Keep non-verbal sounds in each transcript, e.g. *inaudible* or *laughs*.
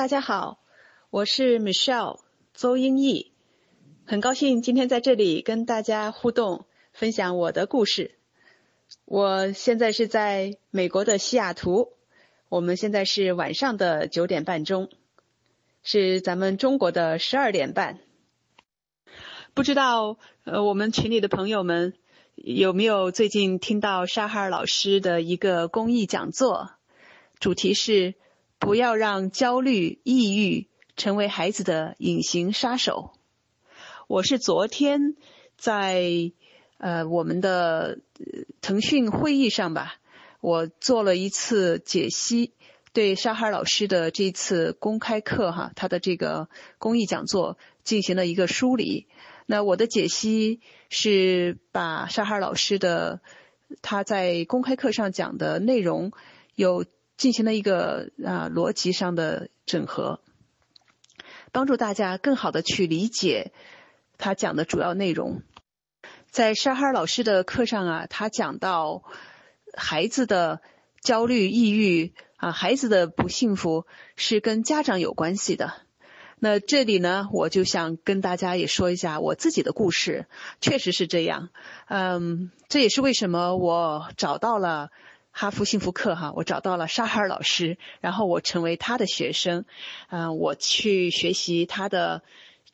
大家好，我是 Michelle 邹英毅，很高兴今天在这里跟大家互动，分享我的故事。我现在是在美国的西雅图，我们现在是晚上的九点半钟，是咱们中国的十二点半。不知道呃，我们群里的朋友们有没有最近听到沙哈尔老师的一个公益讲座？主题是不要让焦虑、抑郁成为孩子的隐形杀手。我是昨天在呃我们的腾讯会议上吧，我做了一次解析，对沙哈老师的这次公开课哈，他的这个公益讲座进行了一个梳理。那我的解析是把沙哈老师的他在公开课上讲的内容有进行了一个啊逻辑上的整合，帮助大家更好的去理解他讲的主要内容。在沙哈尔老师的课上啊，他讲到孩子的焦虑、抑郁啊，孩子的不幸福是跟家长有关系的。那这里呢，我就想跟大家也说一下我自己的故事，确实是这样。嗯，这也是为什么我找到了哈佛幸福课哈，我找到了沙哈尔老师，然后我成为他的学生，嗯，我去学习他的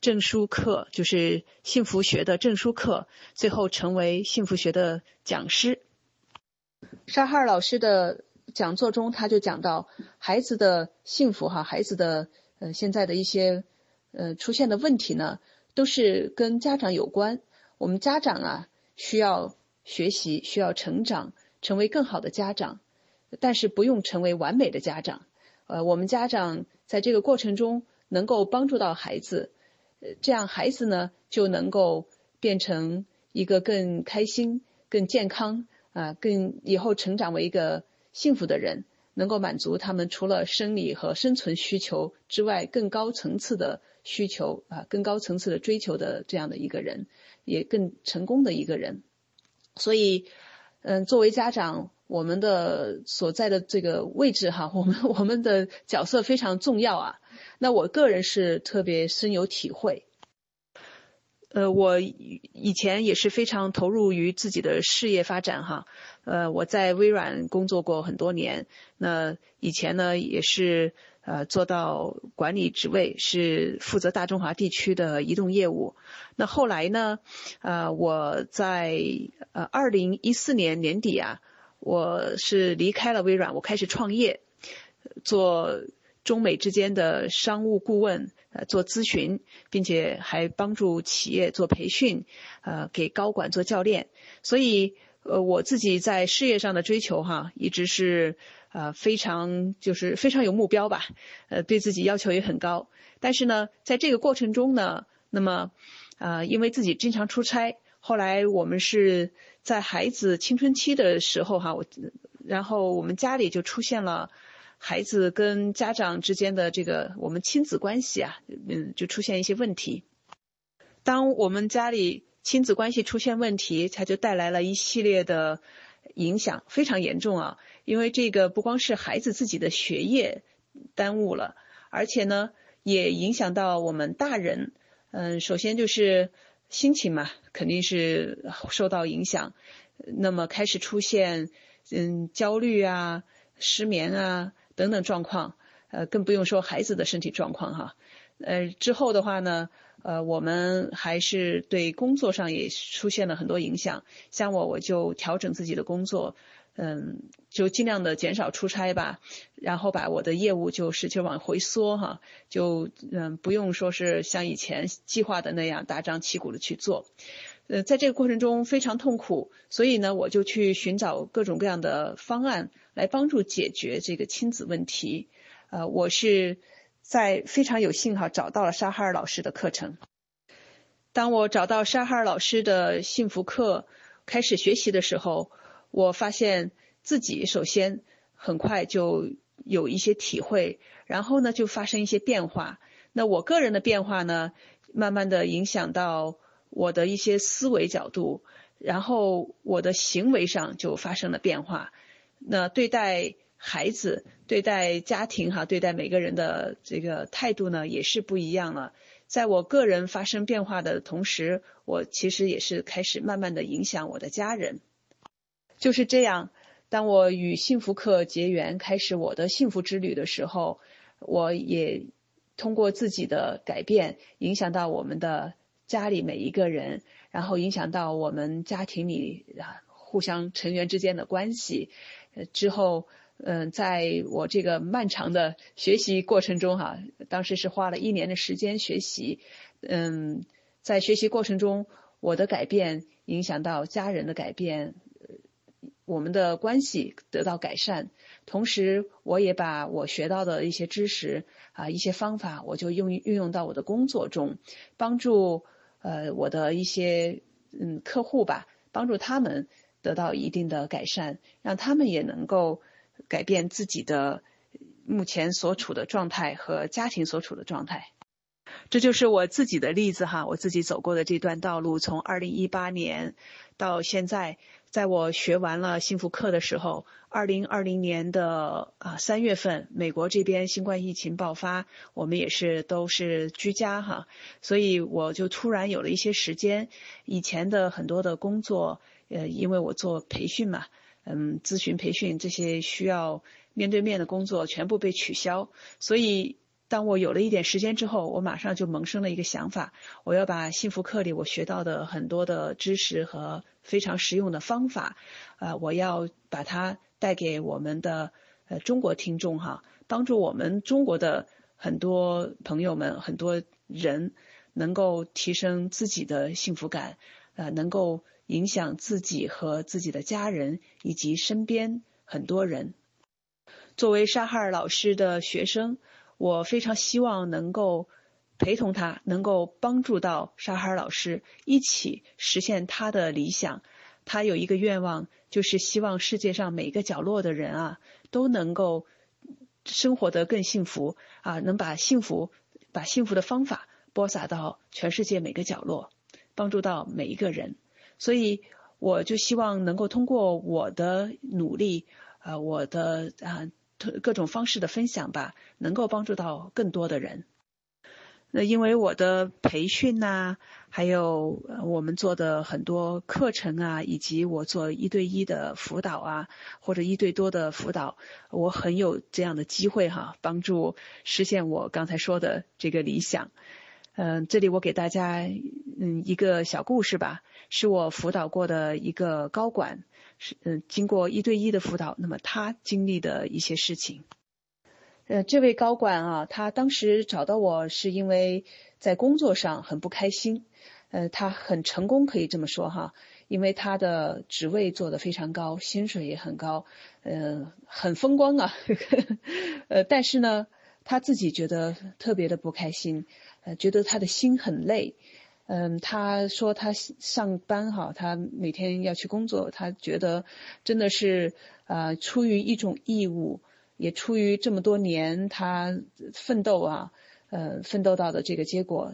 证书课，就是幸福学的证书课，最后成为幸福学的讲师。沙哈尔老师的讲座中，他就讲到孩子的幸福哈，孩子的。呃，现在的一些呃出现的问题呢，都是跟家长有关。我们家长啊，需要学习，需要成长，成为更好的家长，但是不用成为完美的家长。呃，我们家长在这个过程中能够帮助到孩子，呃，这样孩子呢就能够变成一个更开心、更健康啊，更以后成长为一个幸福的人。能够满足他们除了生理和生存需求之外更高层次的需求啊，更高层次的追求的这样的一个人，也更成功的一个人。所以，嗯，作为家长，我们的所在的这个位置哈，我们我们的角色非常重要啊。那我个人是特别深有体会。呃，我以前也是非常投入于自己的事业发展哈。呃，我在微软工作过很多年，那以前呢也是呃做到管理职位，是负责大中华地区的移动业务。那后来呢，呃，我在呃二零一四年年底啊，我是离开了微软，我开始创业，做中美之间的商务顾问。呃，做咨询，并且还帮助企业做培训，呃，给高管做教练。所以，呃，我自己在事业上的追求哈，一直是呃非常就是非常有目标吧，呃，对自己要求也很高。但是呢，在这个过程中呢，那么啊，因为自己经常出差，后来我们是在孩子青春期的时候哈，我然后我们家里就出现了。孩子跟家长之间的这个我们亲子关系啊，嗯，就出现一些问题。当我们家里亲子关系出现问题，它就带来了一系列的影响，非常严重啊。因为这个不光是孩子自己的学业耽误了，而且呢，也影响到我们大人。嗯，首先就是心情嘛，肯定是受到影响。那么开始出现嗯焦虑啊、失眠啊。等等状况，呃，更不用说孩子的身体状况哈，呃，之后的话呢，呃，我们还是对工作上也出现了很多影响。像我，我就调整自己的工作，嗯，就尽量的减少出差吧，然后把我的业务就使劲往回缩哈，就嗯，不用说是像以前计划的那样大张旗鼓的去做。呃，在这个过程中非常痛苦，所以呢，我就去寻找各种各样的方案来帮助解决这个亲子问题。呃，我是在非常有幸哈找到了沙哈尔老师的课程。当我找到沙哈尔老师的幸福课开始学习的时候，我发现自己首先很快就有一些体会，然后呢就发生一些变化。那我个人的变化呢，慢慢的影响到。我的一些思维角度，然后我的行为上就发生了变化。那对待孩子、对待家庭哈、对待每个人的这个态度呢，也是不一样了。在我个人发生变化的同时，我其实也是开始慢慢的影响我的家人。就是这样，当我与幸福课结缘，开始我的幸福之旅的时候，我也通过自己的改变，影响到我们的家里每一个人，然后影响到我们家庭里啊互相成员之间的关系。呃，之后。嗯，在我这个漫长的学习过程中，哈，当时是花了一年的时间学习。嗯，在学习过程中，我的改变影响到家人的改变，我们的关系得到改善。同时，我也把我学到的一些知识啊，一些方法，我就用运用到我的工作中，帮助呃我的一些嗯客户吧，帮助他们得到一定的改善，让他们也能够。改变自己的目前所处的状态和家庭所处的状态，这就是我自己的例子哈。我自己走过的这段道路，从二零一八年到现在，在我学完了幸福课的时候，二零二零年的啊三月份，美国这边新冠疫情爆发，我们也是都是居家哈，所以我就突然有了一些时间，以前的很多的工作，呃，因为我做培训嘛。嗯，咨询培训这些需要面对面的工作全部被取消，所以当我有了一点时间之后，我马上就萌生了一个想法，我要把幸福课里我学到的很多的知识和非常实用的方法，呃，我要把它带给我们的呃中国听众哈，帮助我们中国的很多朋友们、很多人能够提升自己的幸福感，呃，能够。影响自己和自己的家人以及身边很多人。作为沙哈尔老师的学生，我非常希望能够陪同他，能够帮助到沙哈尔老师一起实现他的理想。他有一个愿望，就是希望世界上每个角落的人啊都能够生活得更幸福啊，能把幸福、把幸福的方法播撒到全世界每个角落，帮助到每一个人。所以，我就希望能够通过我的努力，呃，我的啊各种方式的分享吧，能够帮助到更多的人。那因为我的培训呐，还有我们做的很多课程啊，以及我做一对一的辅导啊，或者一对多的辅导，我很有这样的机会哈，帮助实现我刚才说的这个理想。嗯，这里我给大家嗯一个小故事吧，是我辅导过的一个高管，是嗯经过一对一的辅导，那么他经历的一些事情。呃，这位高管啊，他当时找到我是因为在工作上很不开心，呃，他很成功可以这么说哈，因为他的职位做得非常高，薪水也很高，呃，很风光啊，*laughs* 呃，但是呢，他自己觉得特别的不开心。呃，觉得他的心很累，嗯，他说他上班哈，他每天要去工作，他觉得真的是呃出于一种义务，也出于这么多年他奋斗啊，呃，奋斗到的这个结果，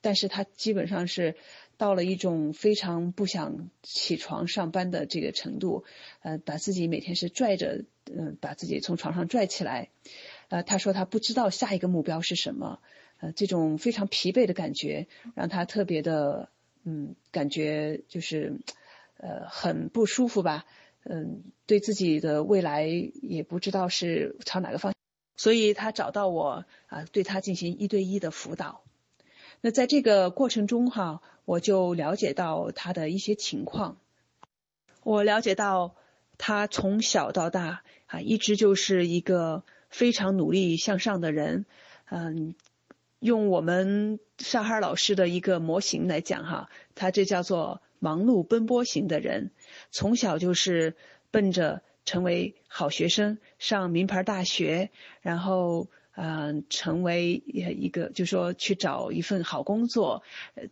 但是他基本上是到了一种非常不想起床上班的这个程度，呃，把自己每天是拽着，嗯，把自己从床上拽起来，呃，他说他不知道下一个目标是什么。呃，这种非常疲惫的感觉让他特别的，嗯，感觉就是，呃，很不舒服吧，嗯，对自己的未来也不知道是朝哪个方向，所以他找到我啊，对他进行一对一的辅导。那在这个过程中哈，我就了解到他的一些情况，我了解到他从小到大啊，一直就是一个非常努力向上的人，嗯。用我们沙哈尔老师的一个模型来讲哈，他这叫做忙碌奔波型的人，从小就是奔着成为好学生，上名牌大学，然后嗯成为一个就说去找一份好工作，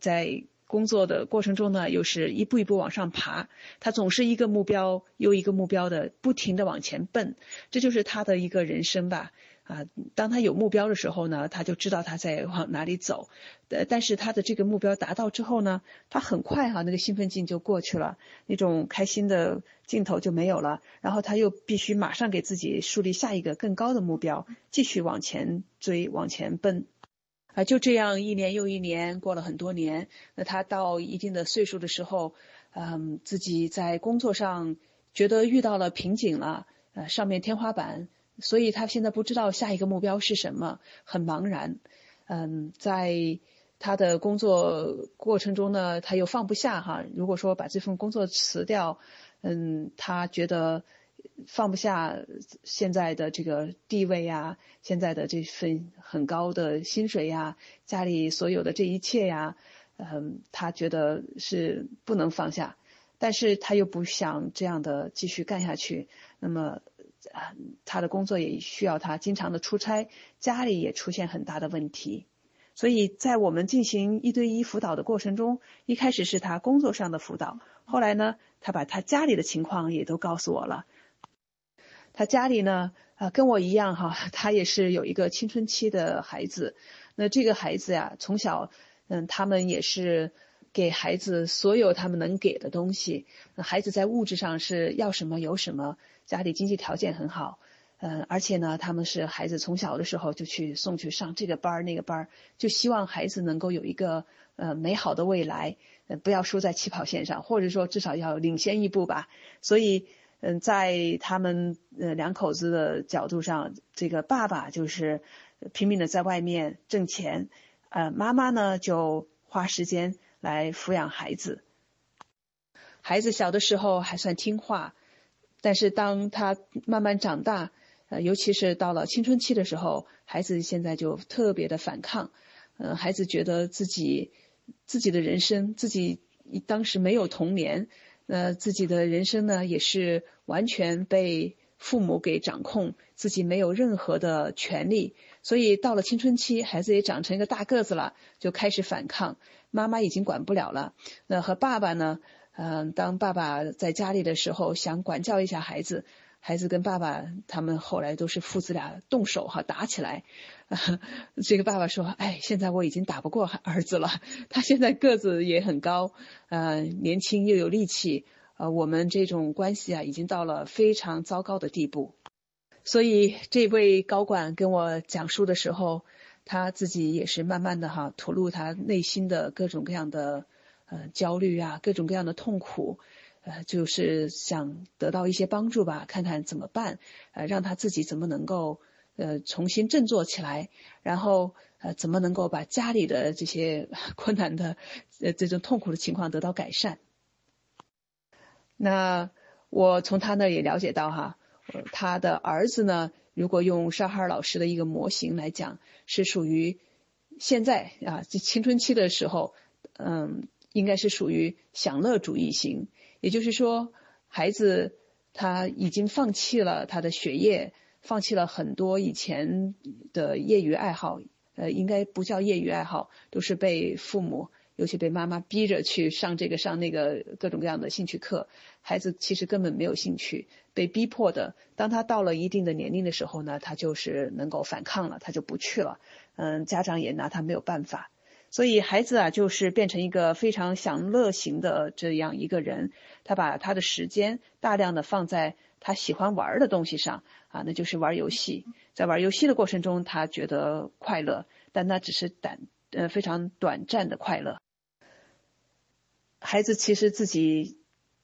在工作的过程中呢，又是一步一步往上爬，他总是一个目标又一个目标的不停的往前奔，这就是他的一个人生吧。啊，当他有目标的时候呢，他就知道他在往哪里走。呃，但是他的这个目标达到之后呢，他很快哈那个兴奋劲就过去了，那种开心的劲头就没有了。然后他又必须马上给自己树立下一个更高的目标，继续往前追，往前奔。啊，就这样一年又一年过了很多年。那他到一定的岁数的时候，嗯，自己在工作上觉得遇到了瓶颈了，呃，上面天花板。所以他现在不知道下一个目标是什么，很茫然。嗯，在他的工作过程中呢，他又放不下哈。如果说把这份工作辞掉，嗯，他觉得放不下现在的这个地位呀，现在的这份很高的薪水呀，家里所有的这一切呀，嗯，他觉得是不能放下。但是他又不想这样的继续干下去，那么。啊，他的工作也需要他经常的出差，家里也出现很大的问题，所以在我们进行一对一辅导的过程中，一开始是他工作上的辅导，后来呢，他把他家里的情况也都告诉我了。他家里呢，啊，跟我一样哈，*laughs* 他也是有一个青春期的孩子，那这个孩子呀，从小，嗯，他们也是给孩子所有他们能给的东西，孩子在物质上是要什么有什么。家里经济条件很好，嗯，而且呢，他们是孩子从小的时候就去送去上这个班儿那个班儿，就希望孩子能够有一个呃美好的未来，呃，不要输在起跑线上，或者说至少要领先一步吧。所以，嗯，在他们呃两口子的角度上，这个爸爸就是拼命的在外面挣钱，呃，妈妈呢就花时间来抚养孩子。孩子小的时候还算听话。但是当他慢慢长大，呃，尤其是到了青春期的时候，孩子现在就特别的反抗，呃，孩子觉得自己自己的人生，自己当时没有童年，呃，自己的人生呢也是完全被父母给掌控，自己没有任何的权利，所以到了青春期，孩子也长成一个大个子了，就开始反抗，妈妈已经管不了了，那和爸爸呢？嗯，当爸爸在家里的时候，想管教一下孩子，孩子跟爸爸他们后来都是父子俩动手哈，打起来。*laughs* 这个爸爸说：“哎，现在我已经打不过儿子了，*laughs* 他现在个子也很高，呃，年轻又有力气，呃，我们这种关系啊，已经到了非常糟糕的地步。”所以这位高管跟我讲述的时候，他自己也是慢慢的哈，吐露他内心的各种各样的。呃，焦虑啊，各种各样的痛苦，呃，就是想得到一些帮助吧，看看怎么办，呃，让他自己怎么能够呃重新振作起来，然后呃怎么能够把家里的这些 *laughs* 困难的呃这种痛苦的情况得到改善。那我从他那也了解到哈，他的儿子呢，如果用沙哈尔老师的一个模型来讲，是属于现在啊，这青春期的时候，嗯。应该是属于享乐主义型，也就是说，孩子他已经放弃了他的学业，放弃了很多以前的业余爱好，呃，应该不叫业余爱好，都是被父母，尤其被妈妈逼着去上这个上那个各种各样的兴趣课。孩子其实根本没有兴趣，被逼迫的。当他到了一定的年龄的时候呢，他就是能够反抗了，他就不去了。嗯，家长也拿他没有办法。所以孩子啊，就是变成一个非常享乐型的这样一个人，他把他的时间大量的放在他喜欢玩的东西上啊，那就是玩游戏。在玩游戏的过程中，他觉得快乐，但那只是短呃非常短暂的快乐。孩子其实自己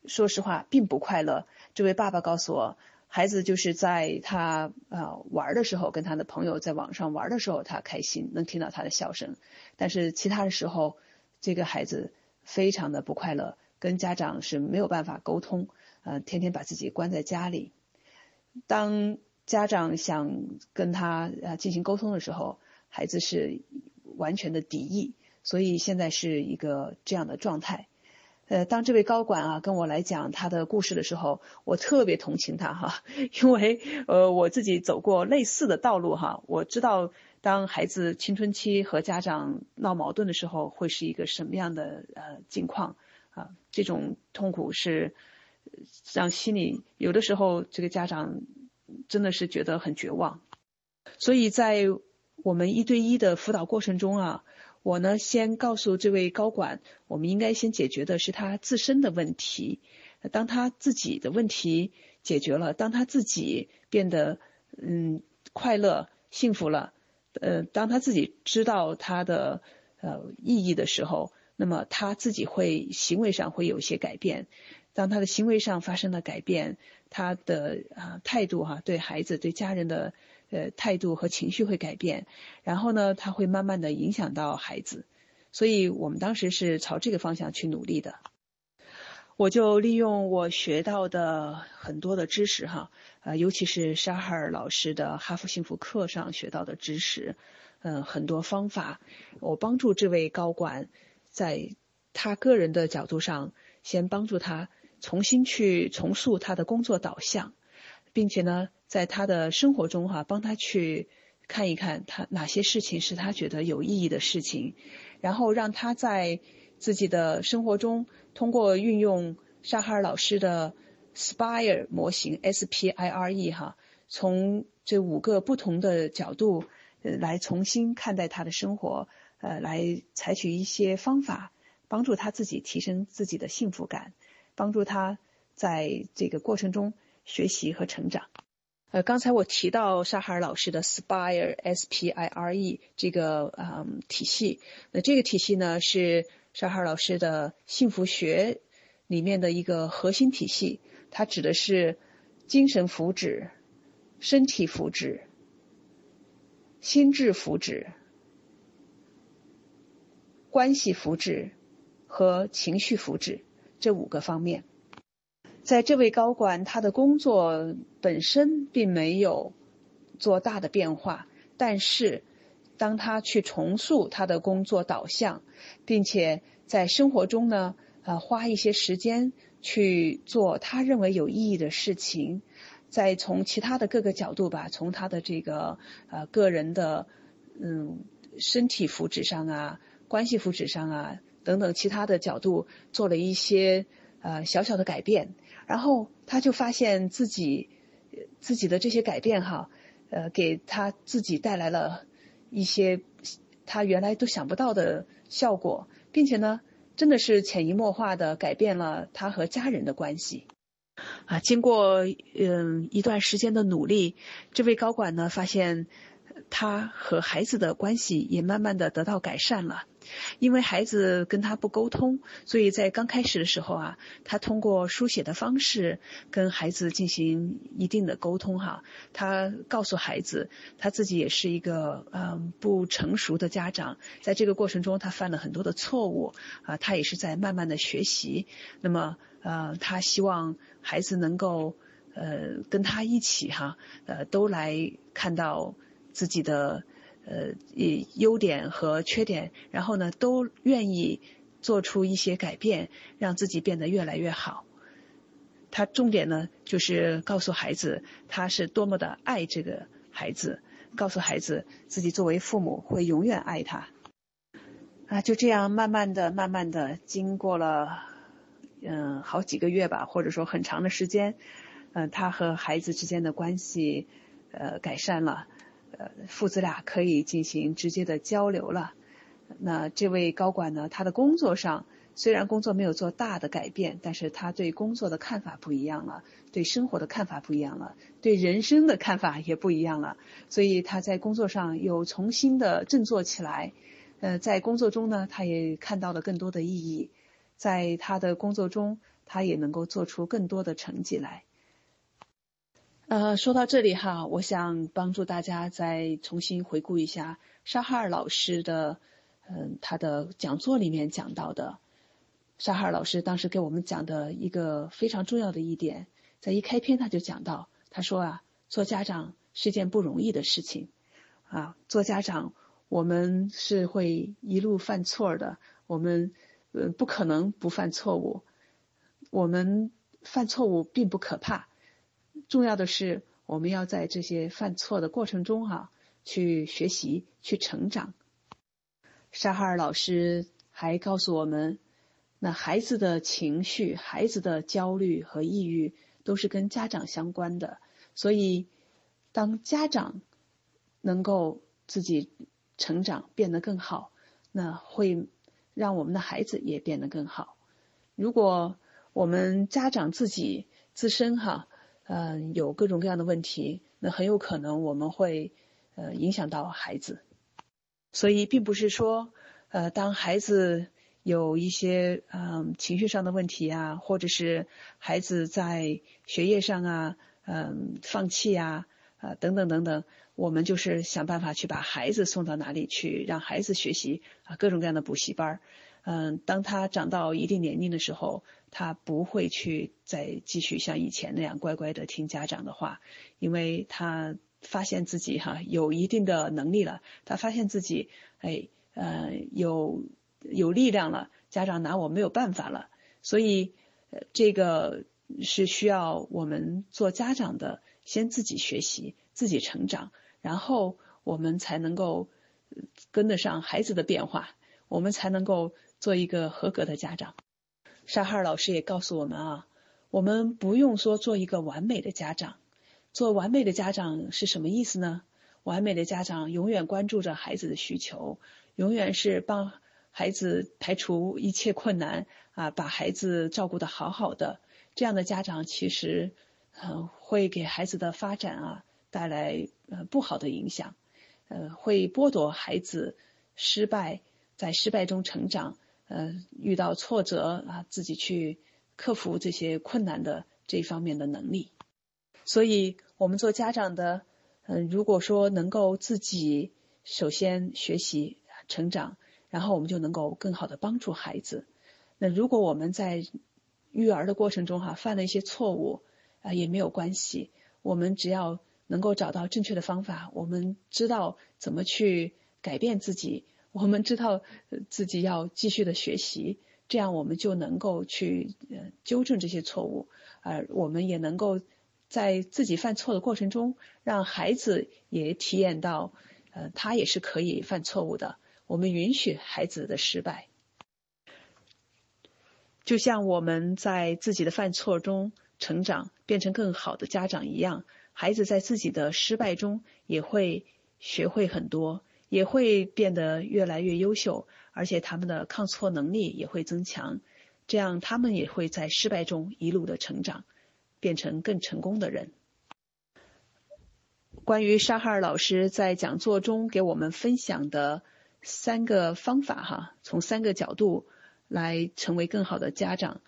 说实话并不快乐。这位爸爸告诉我。孩子就是在他啊玩的时候，跟他的朋友在网上玩的时候，他开心，能听到他的笑声。但是其他的时候，这个孩子非常的不快乐，跟家长是没有办法沟通，呃，天天把自己关在家里。当家长想跟他呃进行沟通的时候，孩子是完全的敌意，所以现在是一个这样的状态。呃，当这位高管啊跟我来讲他的故事的时候，我特别同情他哈，因为呃我自己走过类似的道路哈，我知道当孩子青春期和家长闹矛盾的时候，会是一个什么样的呃境况啊，这种痛苦是让心里有的时候这个家长真的是觉得很绝望。所以在我们一对一的辅导过程中啊，我呢先告诉这位高管，我们应该先解决的是他自身的问题。当他自己的问题解决了，当他自己变得嗯快乐、幸福了，呃，当他自己知道他的呃意义的时候，那么他自己会行为上会有一些改变。当他的行为上发生了改变，他的啊态度哈对孩子对家人的呃态度和情绪会改变，然后呢他会慢慢的影响到孩子，所以我们当时是朝这个方向去努力的。我就利用我学到的很多的知识哈，呃尤其是沙哈尔老师的哈佛幸福课上学到的知识，嗯很多方法，我帮助这位高管在他个人的角度上先帮助他。重新去重塑他的工作导向，并且呢，在他的生活中哈，帮他去看一看他哪些事情是他觉得有意义的事情，然后让他在自己的生活中通过运用沙哈尔老师的 Spire 模型 S P I R E 哈，从这五个不同的角度呃来重新看待他的生活，呃，来采取一些方法，帮助他自己提升自己的幸福感。帮助他在这个过程中学习和成长。呃，刚才我提到沙哈尔老师的 Spire S P I R E 这个嗯体系，那这个体系呢是沙哈尔老师的幸福学里面的一个核心体系，它指的是精神福祉、身体福祉、心智福祉、关系福祉和情绪福祉。这五个方面，在这位高管他的工作本身并没有做大的变化，但是当他去重塑他的工作导向，并且在生活中呢，呃，花一些时间去做他认为有意义的事情，再从其他的各个角度吧，从他的这个呃个人的嗯身体福祉上啊，关系福祉上啊。等等其他的角度做了一些呃小小的改变，然后他就发现自己自己的这些改变哈，呃给他自己带来了一些他原来都想不到的效果，并且呢真的是潜移默化的改变了他和家人的关系啊。经过嗯一段时间的努力，这位高管呢发现他和孩子的关系也慢慢的得到改善了。因为孩子跟他不沟通，所以在刚开始的时候啊，他通过书写的方式跟孩子进行一定的沟通哈。他告诉孩子，他自己也是一个嗯不成熟的家长，在这个过程中他犯了很多的错误啊，他也是在慢慢的学习。那么呃，他希望孩子能够呃跟他一起哈呃都来看到自己的。呃，优点和缺点，然后呢，都愿意做出一些改变，让自己变得越来越好。他重点呢，就是告诉孩子，他是多么的爱这个孩子，告诉孩子自己作为父母会永远爱他。啊，就这样慢慢的、慢慢的，经过了嗯好几个月吧，或者说很长的时间，嗯，他和孩子之间的关系呃改善了。呃，父子俩可以进行直接的交流了。那这位高管呢，他的工作上虽然工作没有做大的改变，但是他对工作的看法不一样了，对生活的看法不一样了，对人生的看法也不一样了。所以他在工作上又重新的振作起来。呃，在工作中呢，他也看到了更多的意义，在他的工作中，他也能够做出更多的成绩来。呃，说到这里哈，我想帮助大家再重新回顾一下沙哈尔老师的，嗯，他的讲座里面讲到的，沙哈尔老师当时给我们讲的一个非常重要的一点，在一开篇他就讲到，他说啊，做家长是件不容易的事情，啊，做家长我们是会一路犯错的，我们呃不可能不犯错误，我们犯错误并不可怕。重要的是，我们要在这些犯错的过程中哈，去学习、去成长。沙哈尔老师还告诉我们，那孩子的情绪、孩子的焦虑和抑郁都是跟家长相关的。所以，当家长能够自己成长变得更好，那会让我们的孩子也变得更好。如果我们家长自己自身哈，嗯，有各种各样的问题，那很有可能我们会呃影响到孩子。所以，并不是说呃，当孩子有一些嗯情绪上的问题啊，或者是孩子在学业上啊，嗯，放弃啊，啊等等等等，我们就是想办法去把孩子送到哪里去，让孩子学习啊各种各样的补习班儿。嗯，当他长到一定年龄的时候，他不会去再继续像以前那样乖乖的听家长的话，因为他发现自己哈有一定的能力了，他发现自己哎呃有有力量了，家长拿我没有办法了，所以呃这个是需要我们做家长的先自己学习，自己成长，然后我们才能够跟得上孩子的变化，我们才能够。做一个合格的家长，沙哈尔老师也告诉我们啊，我们不用说做一个完美的家长，做完美的家长是什么意思呢？完美的家长永远关注着孩子的需求，永远是帮孩子排除一切困难啊，把孩子照顾的好好的。这样的家长其实，呃，会给孩子的发展啊带来呃不好的影响，呃，会剥夺孩子失败在失败中成长。呃，遇到挫折啊，自己去克服这些困难的这一方面的能力。所以，我们做家长的，嗯，如果说能够自己首先学习成长，然后我们就能够更好的帮助孩子。那如果我们在育儿的过程中哈犯了一些错误啊，也没有关系，我们只要能够找到正确的方法，我们知道怎么去改变自己。我们知道自己要继续的学习，这样我们就能够去纠正这些错误，呃，我们也能够在自己犯错的过程中，让孩子也体验到，呃，他也是可以犯错误的。我们允许孩子的失败，就像我们在自己的犯错中成长，变成更好的家长一样，孩子在自己的失败中也会学会很多。也会变得越来越优秀，而且他们的抗挫能力也会增强，这样他们也会在失败中一路的成长，变成更成功的人。关于沙哈尔老师在讲座中给我们分享的三个方法，哈，从三个角度来成为更好的家长，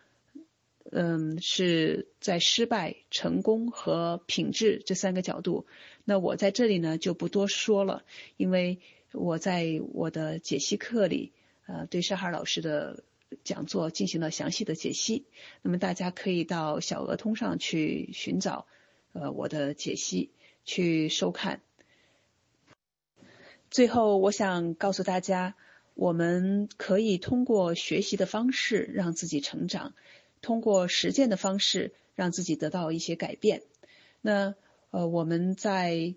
嗯，是在失败、成功和品质这三个角度。那我在这里呢就不多说了，因为。我在我的解析课里，呃，对沙哈尔老师的讲座进行了详细的解析。那么大家可以到小鹅通上去寻找，呃，我的解析去收看。最后，我想告诉大家，我们可以通过学习的方式让自己成长，通过实践的方式让自己得到一些改变。那呃，我们在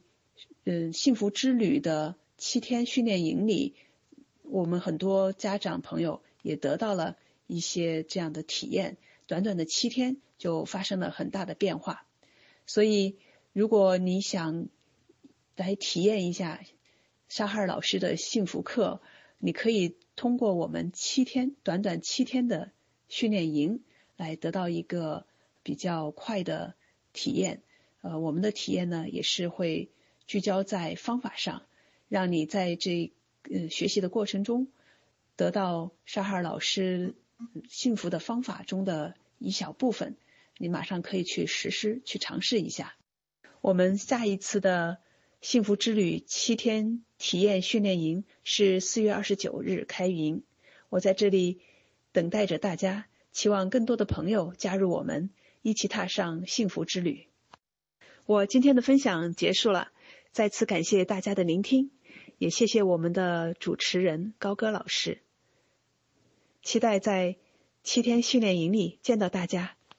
嗯幸福之旅的。七天训练营里，我们很多家长朋友也得到了一些这样的体验。短短的七天就发生了很大的变化。所以，如果你想来体验一下沙哈尔老师的幸福课，你可以通过我们七天短短七天的训练营来得到一个比较快的体验。呃，我们的体验呢，也是会聚焦在方法上。让你在这呃学习的过程中，得到沙哈尔老师幸福的方法中的一小部分，你马上可以去实施、去尝试一下。我们下一次的幸福之旅七天体验训练营是四月二十九日开营，我在这里等待着大家，期望更多的朋友加入我们，一起踏上幸福之旅。我今天的分享结束了，再次感谢大家的聆听。也谢谢我们的主持人高歌老师，期待在七天训练营里见到大家。